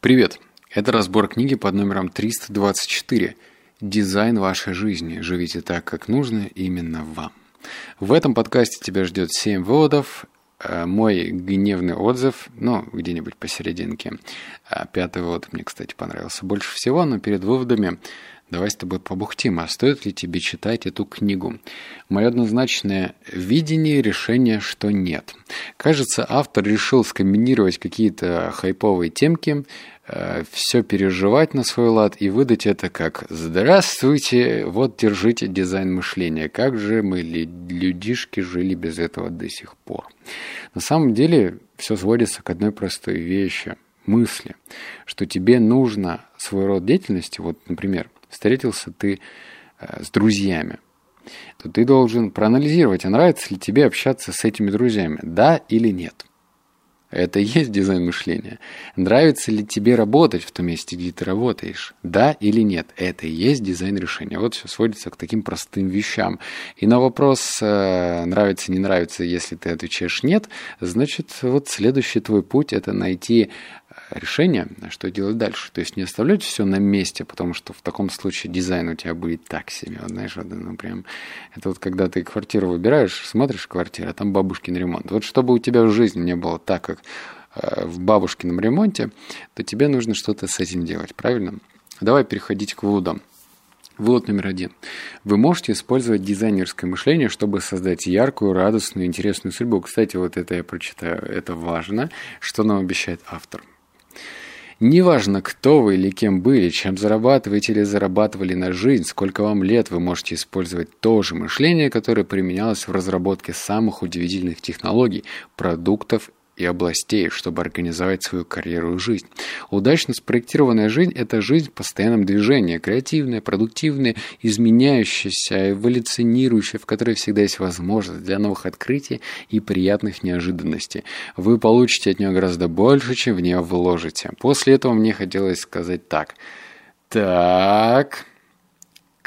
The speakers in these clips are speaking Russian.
Привет! Это разбор книги под номером 324 «Дизайн вашей жизни. Живите так, как нужно именно вам». В этом подкасте тебя ждет 7 выводов, э, мой гневный отзыв, ну, где-нибудь посерединке. А пятый вывод мне, кстати, понравился больше всего, но перед выводами давай с тобой побухтим, а стоит ли тебе читать эту книгу? Мое однозначное видение решение, что нет. Кажется, автор решил скомбинировать какие-то хайповые темки, э, все переживать на свой лад и выдать это как «Здравствуйте, вот держите дизайн мышления, как же мы, людишки, жили без этого до сих пор». На самом деле все сводится к одной простой вещи – мысли, что тебе нужно свой род деятельности, вот, например, встретился ты э, с друзьями – то ты должен проанализировать, а нравится ли тебе общаться с этими друзьями, да или нет. Это и есть дизайн мышления. Нравится ли тебе работать в том месте, где ты работаешь? Да или нет? Это и есть дизайн решения. Вот все сводится к таким простым вещам. И на вопрос, э, нравится, не нравится, если ты отвечаешь нет, значит, вот следующий твой путь – это найти решение, что делать дальше. То есть не оставлять все на месте, потому что в таком случае дизайн у тебя будет так себе. Вот, знаешь, вот, ну, прям, это вот когда ты квартиру выбираешь, смотришь квартиру, а там бабушкин ремонт. Вот чтобы у тебя в жизни не было так, как э, в бабушкином ремонте, то тебе нужно что-то с этим делать, правильно? Давай переходить к выводам. Вывод номер один. Вы можете использовать дизайнерское мышление, чтобы создать яркую, радостную, интересную судьбу. Кстати, вот это я прочитаю, это важно, что нам обещает автор. Неважно, кто вы или кем были, чем зарабатываете или зарабатывали на жизнь, сколько вам лет, вы можете использовать то же мышление, которое применялось в разработке самых удивительных технологий, продуктов и областей, чтобы организовать свою карьеру и жизнь. Удачно спроектированная жизнь – это жизнь в постоянном движении, креативная, продуктивная, изменяющаяся, эволюционирующая, в которой всегда есть возможность для новых открытий и приятных неожиданностей. Вы получите от нее гораздо больше, чем в нее вложите. После этого мне хотелось сказать так. Так,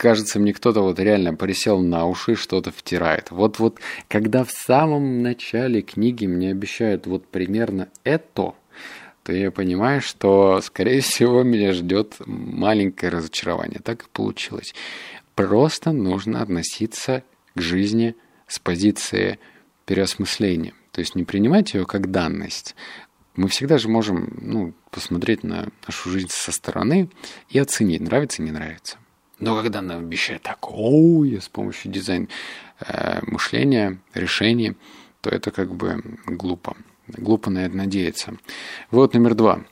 кажется, мне кто-то вот реально присел на уши что-то втирает. Вот вот, когда в самом начале книги мне обещают вот примерно это, то я понимаю, что, скорее всего, меня ждет маленькое разочарование. Так и получилось. Просто нужно относиться к жизни с позиции переосмысления. То есть не принимать ее как данность. Мы всегда же можем ну, посмотреть на нашу жизнь со стороны и оценить, нравится, не нравится. Но когда нам обещают такое с помощью дизайн э, мышления, решений, то это как бы глупо. Глупо на это надеяться. Вот номер два.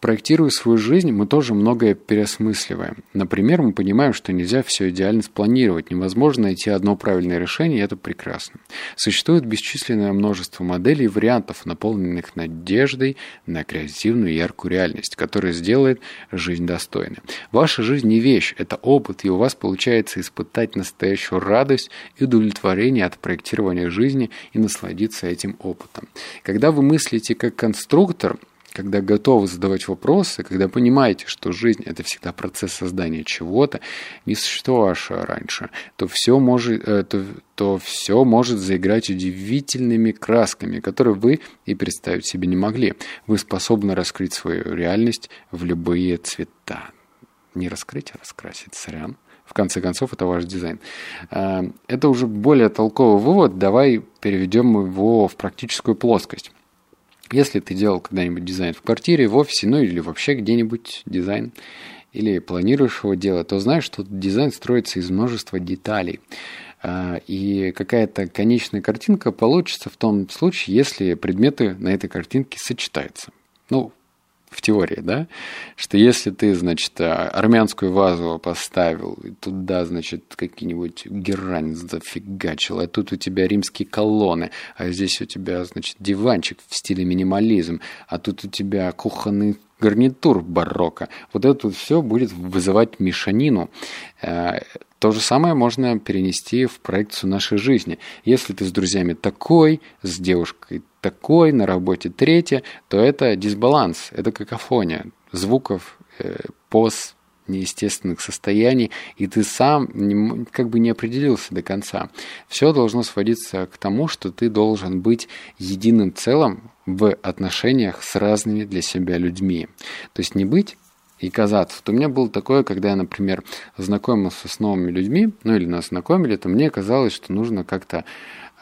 Проектируя свою жизнь, мы тоже многое переосмысливаем. Например, мы понимаем, что нельзя все идеально спланировать, невозможно найти одно правильное решение, и это прекрасно. Существует бесчисленное множество моделей и вариантов, наполненных надеждой на креативную яркую реальность, которая сделает жизнь достойной. Ваша жизнь не вещь, это опыт, и у вас получается испытать настоящую радость и удовлетворение от проектирования жизни и насладиться этим опытом. Когда вы мыслите как конструктор, когда готовы задавать вопросы, когда понимаете, что жизнь – это всегда процесс создания чего-то, не существовавшего раньше, то все может, э, то, то все может заиграть удивительными красками, которые вы и представить себе не могли. Вы способны раскрыть свою реальность в любые цвета. Не раскрыть, а раскрасить, сорян. В конце концов, это ваш дизайн. Э, это уже более толковый вывод. Давай переведем его в практическую плоскость. Если ты делал когда-нибудь дизайн в квартире, в офисе, ну или вообще где-нибудь дизайн, или планируешь его делать, то знаешь, что дизайн строится из множества деталей. А, и какая-то конечная картинка получится в том случае, если предметы на этой картинке сочетаются. Ну, в теории, да, что если ты, значит, а, армянскую вазу поставил, и туда, значит, какие-нибудь герань зафигачил, а тут у тебя римские колонны, а здесь у тебя, значит, диванчик в стиле минимализм, а тут у тебя кухонный гарнитур барокко. Вот это все будет вызывать мешанину. То же самое можно перенести в проекцию нашей жизни. Если ты с друзьями такой, с девушкой такой, на работе третье, то это дисбаланс, это какофония звуков, э, поз, неестественных состояний, и ты сам не, как бы не определился до конца. Все должно сводиться к тому, что ты должен быть единым целым в отношениях с разными для себя людьми. То есть не быть и казаться. Вот у меня было такое, когда я, например, знакомился с новыми людьми, ну или нас знакомили, то мне казалось, что нужно как-то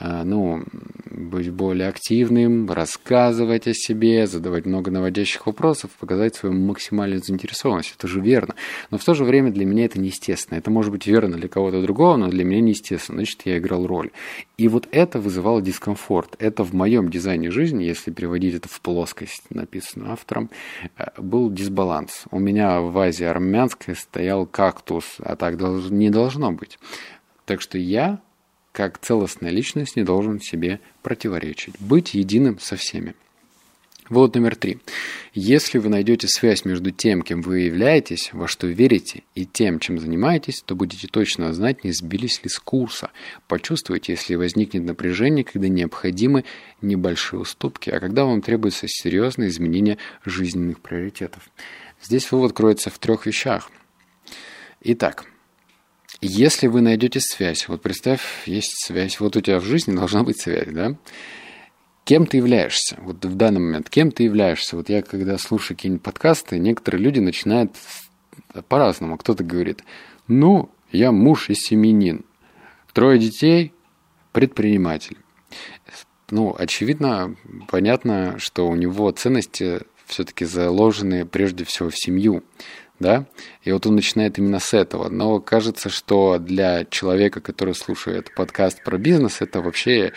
ну, быть более активным, рассказывать о себе, задавать много наводящих вопросов, показать свою максимальную заинтересованность. Это же верно. Но в то же время для меня это неестественно. Это может быть верно для кого-то другого, но для меня неестественно. Значит, я играл роль. И вот это вызывало дискомфорт. Это в моем дизайне жизни, если переводить это в плоскость, написанную автором, э, был дисбаланс. У меня в вазе армянской стоял кактус, а так не должно быть. Так что я как целостная личность не должен себе противоречить. Быть единым со всеми. Вывод номер три. Если вы найдете связь между тем, кем вы являетесь, во что верите, и тем, чем занимаетесь, то будете точно знать, не сбились ли с курса. Почувствуйте, если возникнет напряжение, когда необходимы небольшие уступки, а когда вам требуется серьезное изменение жизненных приоритетов. Здесь вывод кроется в трех вещах. Итак, если вы найдете связь, вот представь, есть связь, вот у тебя в жизни должна быть связь, да? Кем ты являешься? Вот в данный момент, кем ты являешься? Вот я, когда слушаю какие-нибудь подкасты, некоторые люди начинают по-разному. Кто-то говорит, ну, я муж и семенин, трое детей, предприниматель. Ну, очевидно, понятно, что у него ценности все-таки заложены прежде всего в семью да, и вот он начинает именно с этого. Но кажется, что для человека, который слушает подкаст про бизнес, это вообще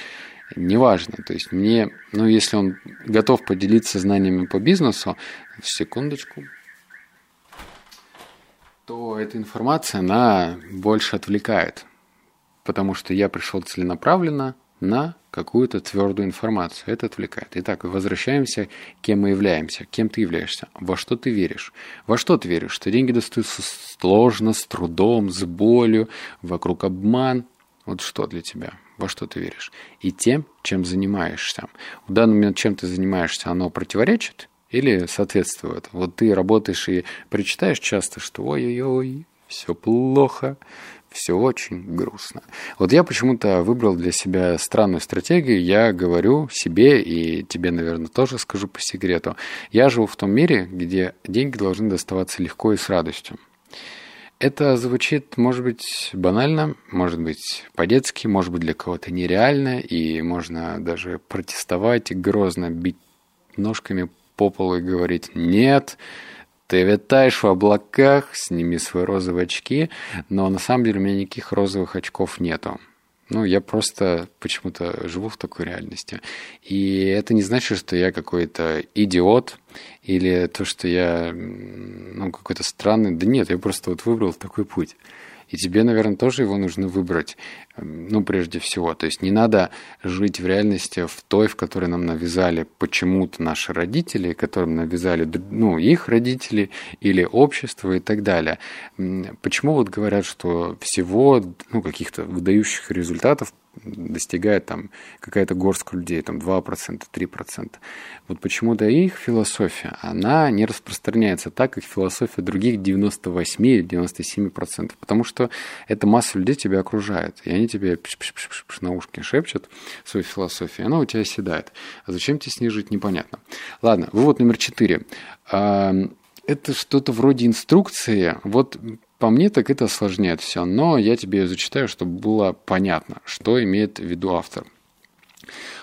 не важно. То есть мне, ну, если он готов поделиться знаниями по бизнесу, секундочку, то эта информация, она больше отвлекает. Потому что я пришел целенаправленно на какую-то твердую информацию. Это отвлекает. Итак, возвращаемся, кем мы являемся. Кем ты являешься? Во что ты веришь? Во что ты веришь? Что деньги достаются сложно, с трудом, с болью, вокруг обман. Вот что для тебя? Во что ты веришь? И тем, чем занимаешься. В данный момент, чем ты занимаешься, оно противоречит или соответствует? Вот ты работаешь и прочитаешь часто, что ой-ой-ой, все плохо, все очень грустно. Вот я почему-то выбрал для себя странную стратегию. Я говорю себе и тебе, наверное, тоже скажу по секрету. Я живу в том мире, где деньги должны доставаться легко и с радостью. Это звучит, может быть, банально, может быть, по-детски, может быть, для кого-то нереально, и можно даже протестовать, грозно бить ножками по полу и говорить «нет», ты витаешь в облаках, сними свои розовые очки, но на самом деле у меня никаких розовых очков нету. Ну, я просто почему-то живу в такой реальности. И это не значит, что я какой-то идиот или то, что я ну, какой-то странный. Да нет, я просто вот выбрал такой путь. И тебе, наверное, тоже его нужно выбрать, эм, ну, прежде всего. То есть не надо жить в реальности в той, в которой нам навязали почему-то наши родители, которым навязали, ну, их родители или общество и так далее. Почему вот говорят, что всего, ну, каких-то выдающих результатов достигает там какая-то горстка людей, там 2%, 3%. Вот почему-то их философия, она не распространяется так, как философия других 98 или 97%, потому что эта масса людей тебя окружает, и они тебе на ушки шепчут свою философию, и она у тебя седает. А зачем тебе снижить, непонятно. Ладно, вывод номер четыре. Это что-то вроде инструкции. Вот по мне, так это осложняет все, но я тебе зачитаю, чтобы было понятно, что имеет в виду автор.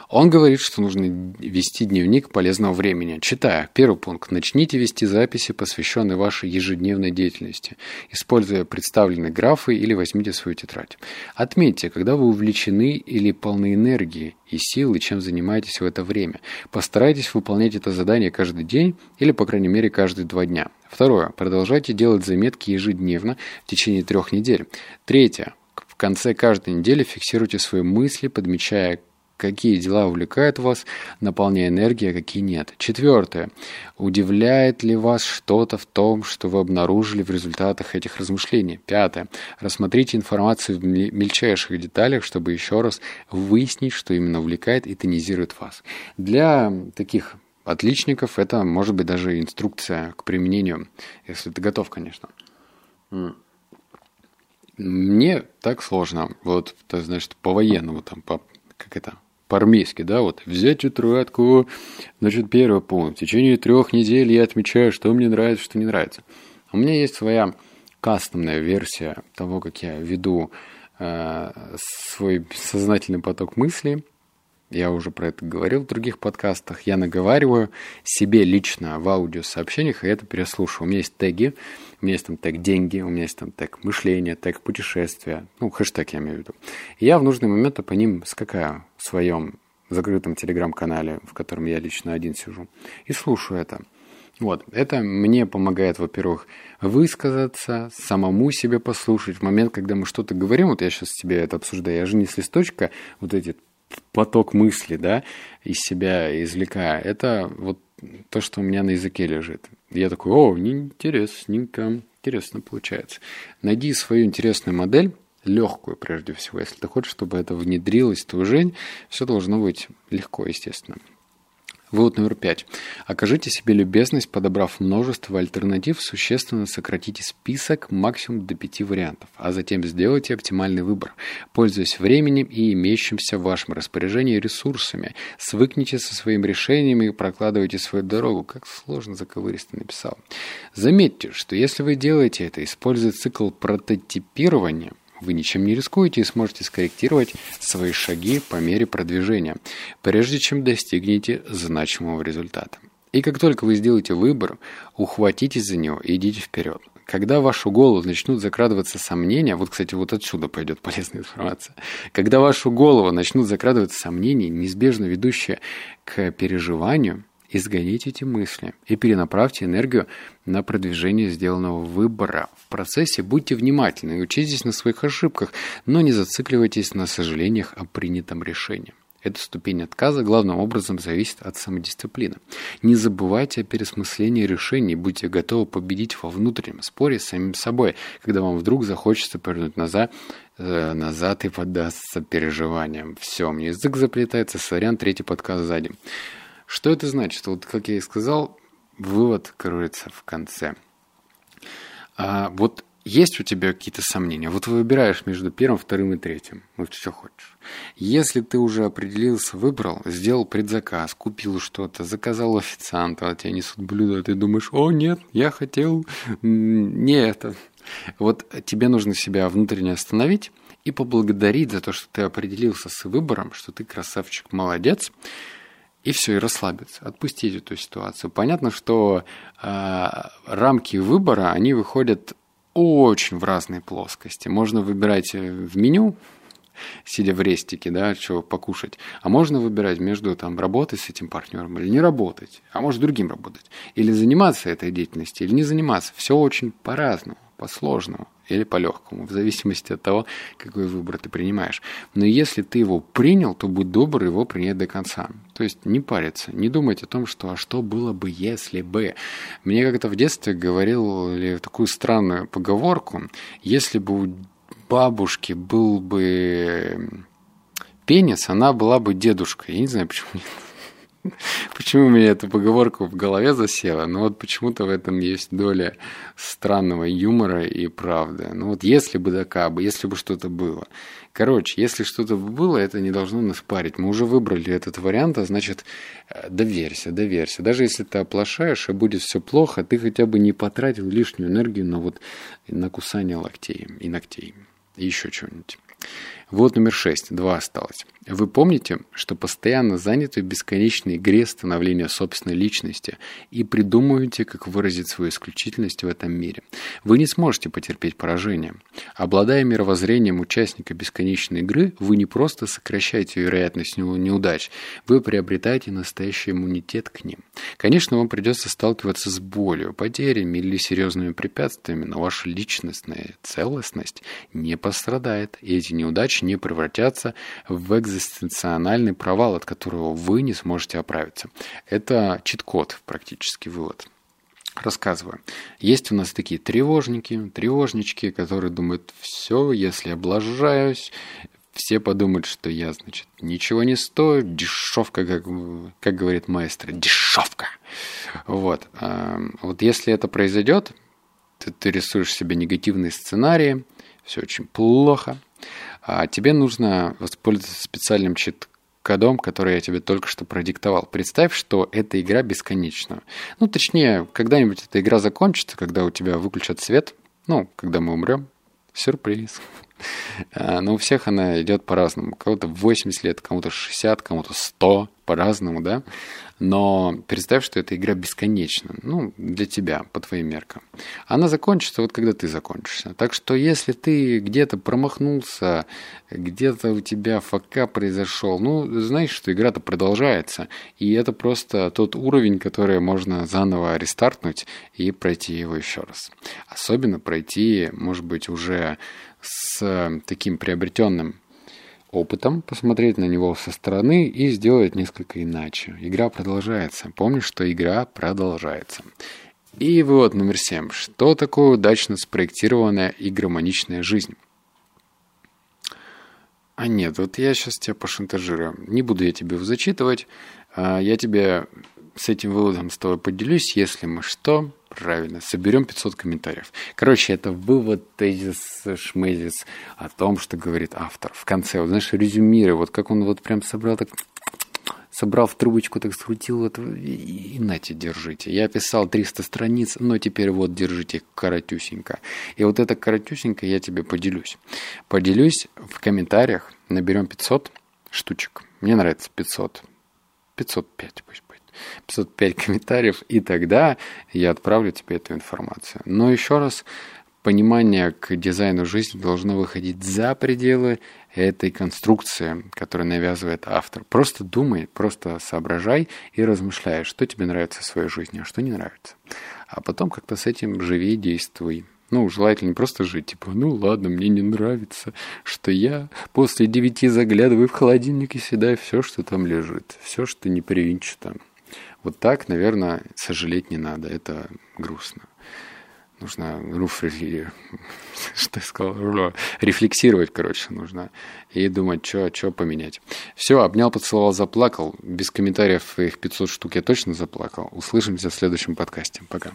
Он говорит, что нужно вести дневник полезного времени. Читая, первый пункт. Начните вести записи, посвященные вашей ежедневной деятельности, используя представленные графы или возьмите свою тетрадь. Отметьте, когда вы увлечены или полны энергии и силы, чем занимаетесь в это время. Постарайтесь выполнять это задание каждый день или, по крайней мере, каждые два дня. Второе. Продолжайте делать заметки ежедневно в течение трех недель. Третье. В конце каждой недели фиксируйте свои мысли, подмечая, какие дела увлекают вас, наполняя энергией, а какие нет. Четвертое. Удивляет ли вас что-то в том, что вы обнаружили в результатах этих размышлений? Пятое. Рассмотрите информацию в мельчайших деталях, чтобы еще раз выяснить, что именно увлекает и тонизирует вас. Для таких отличников это может быть даже инструкция к применению, если ты готов, конечно. Мне так сложно. Вот, значит, по военному, там, по, как это, по-армейски, да, вот, взять тетрадку, значит, первый пункт. В течение трех недель я отмечаю, что мне нравится, что не нравится. У меня есть своя кастомная версия того, как я веду э, свой сознательный поток мыслей. Я уже про это говорил в других подкастах. Я наговариваю себе лично в аудиосообщениях, и это переслушиваю. У меня есть теги, у меня есть там тег «деньги», у меня есть там тег «мышление», тег «путешествия», ну, хэштег я имею в виду. И я в нужный момент по ним скакаю своем закрытом телеграм-канале, в котором я лично один сижу, и слушаю это. Вот, это мне помогает, во-первых, высказаться, самому себе послушать. В момент, когда мы что-то говорим, вот я сейчас тебе это обсуждаю, я же не с листочка вот эти поток мысли, да, из себя извлекая. Это вот то, что у меня на языке лежит. Я такой, о, интересненько, интересно получается. Найди свою интересную модель, легкую прежде всего. Если ты хочешь, чтобы это внедрилось в твою жизнь, все должно быть легко, естественно. Вывод номер пять. Окажите себе любезность, подобрав множество альтернатив, существенно сократите список максимум до пяти вариантов, а затем сделайте оптимальный выбор, пользуясь временем и имеющимся в вашем распоряжении ресурсами. Свыкните со своим решением и прокладывайте свою дорогу. Как сложно заковыристо написал. Заметьте, что если вы делаете это, используя цикл прототипирования – вы ничем не рискуете и сможете скорректировать свои шаги по мере продвижения, прежде чем достигнете значимого результата. И как только вы сделаете выбор, ухватитесь за него и идите вперед. Когда в вашу голову начнут закрадываться сомнения, вот, кстати, вот отсюда пойдет полезная информация, когда в вашу голову начнут закрадываться сомнения, неизбежно ведущие к переживанию – Изгоните эти мысли и перенаправьте энергию на продвижение сделанного выбора. В процессе будьте внимательны и учитесь на своих ошибках, но не зацикливайтесь на сожалениях о принятом решении. Эта ступень отказа главным образом зависит от самодисциплины. Не забывайте о пересмыслении решений, будьте готовы победить во внутреннем споре с самим собой, когда вам вдруг захочется повернуть назад, э, назад и поддастся переживаниям. Все, мне язык заплетается, сорян, третий подкаст сзади. Что это значит? Вот, как я и сказал, вывод кроется в конце. А, вот есть у тебя какие-то сомнения? Вот выбираешь между первым, вторым и третьим. Вот что хочешь. Если ты уже определился, выбрал, сделал предзаказ, купил что-то, заказал официанта, а тебе несут блюдо, а ты думаешь, о, нет, я хотел не это. Вот тебе нужно себя внутренне остановить и поблагодарить за то, что ты определился с выбором, что ты красавчик, молодец, и все, и расслабиться, отпустить эту ситуацию. Понятно, что э, рамки выбора, они выходят очень в разные плоскости. Можно выбирать э, в меню, сидя в рестике, да, что покушать. А можно выбирать между там работой с этим партнером или не работать, а может другим работать. Или заниматься этой деятельностью, или не заниматься. Все очень по-разному, по-сложному или по-легкому, в зависимости от того, какой выбор ты принимаешь. Но если ты его принял, то будь добр его принять до конца. То есть не париться, не думать о том, что а что было бы, если бы. Мне как-то в детстве говорил такую странную поговорку, если бы у бабушки был бы пенис, она была бы дедушкой. Я не знаю, почему Почему у меня эта поговорка в голове засела? Но вот почему-то в этом есть доля странного юмора и правды. Ну вот если бы да кабы, если бы что-то было. Короче, если что-то было, это не должно нас парить. Мы уже выбрали этот вариант, а значит, э, доверься, доверься. Даже если ты оплошаешь и будет все плохо, ты хотя бы не потратил лишнюю энергию на вот на кусание локтей и ногтей. И еще чего-нибудь. Вот номер шесть. Два осталось. Вы помните, что постоянно заняты в бесконечной игре становления собственной личности и придумываете, как выразить свою исключительность в этом мире. Вы не сможете потерпеть поражение. Обладая мировоззрением участника бесконечной игры, вы не просто сокращаете вероятность неудач, вы приобретаете настоящий иммунитет к ним. Конечно, вам придется сталкиваться с болью, потерями или серьезными препятствиями, но ваша личностная целостность не пострадает, и эти неудачи не превратятся в экзистенциональный провал, от которого вы не сможете оправиться. Это чит-код, практически вывод. Рассказываю. Есть у нас такие тревожники, тревожнички, которые думают, все, если облажаюсь, все подумают, что я, значит, ничего не стою, дешевка, как, как говорит маэстро, дешевка. Вот. Вот если это произойдет, ты, ты рисуешь себе негативные сценарии, все очень плохо, а тебе нужно воспользоваться специальным чит кодом, который я тебе только что продиктовал. Представь, что эта игра бесконечна. Ну, точнее, когда-нибудь эта игра закончится, когда у тебя выключат свет, ну, когда мы умрем. Сюрприз. А, но у всех она идет по-разному. Кого-то 80 лет, кому-то 60, кому-то 100, по-разному, да. Но представь, что эта игра бесконечна, ну, для тебя, по твоим меркам. Она закончится вот когда ты закончишься. Так что если ты где-то промахнулся, где-то у тебя фака произошел, ну, знаешь, что игра-то продолжается. И это просто тот уровень, который можно заново рестартнуть и пройти его еще раз. Особенно пройти, может быть, уже с таким приобретенным опытом, посмотреть на него со стороны и сделать несколько иначе. Игра продолжается. Помни, что игра продолжается. И вывод номер семь. Что такое удачно спроектированная и гармоничная жизнь? А нет, вот я сейчас тебя пошантажирую. Не буду я тебе зачитывать. А я тебе с этим выводом с тобой поделюсь, если мы что, правильно, соберем 500 комментариев. Короче, это вывод, тезис, шмезис о том, что говорит автор. В конце, вот, знаешь, резюмируя, вот как он вот прям собрал так собрал в трубочку, так скрутил, вот, и, и нате, держите. Я писал 300 страниц, но теперь вот держите коротюсенько. И вот это коротюсенько я тебе поделюсь. Поделюсь в комментариях, наберем 500 штучек. Мне нравится 500. 505 пусть 505 комментариев, и тогда я отправлю тебе эту информацию. Но еще раз, понимание к дизайну жизни должно выходить за пределы этой конструкции, которую навязывает автор. Просто думай, просто соображай и размышляй, что тебе нравится в своей жизни, а что не нравится. А потом как-то с этим живи и действуй. Ну, желательно не просто жить, типа, ну ладно, мне не нравится, что я после девяти заглядываю в холодильник и съедаю все, что там лежит, все, что не привинчено. Вот так, наверное, сожалеть не надо. Это грустно. Нужно руфрили, что я сказал, рефлексировать, короче, нужно. И думать, что, что поменять. Все, обнял, поцеловал, заплакал. Без комментариев их 500 штук я точно заплакал. Услышимся в следующем подкасте. Пока.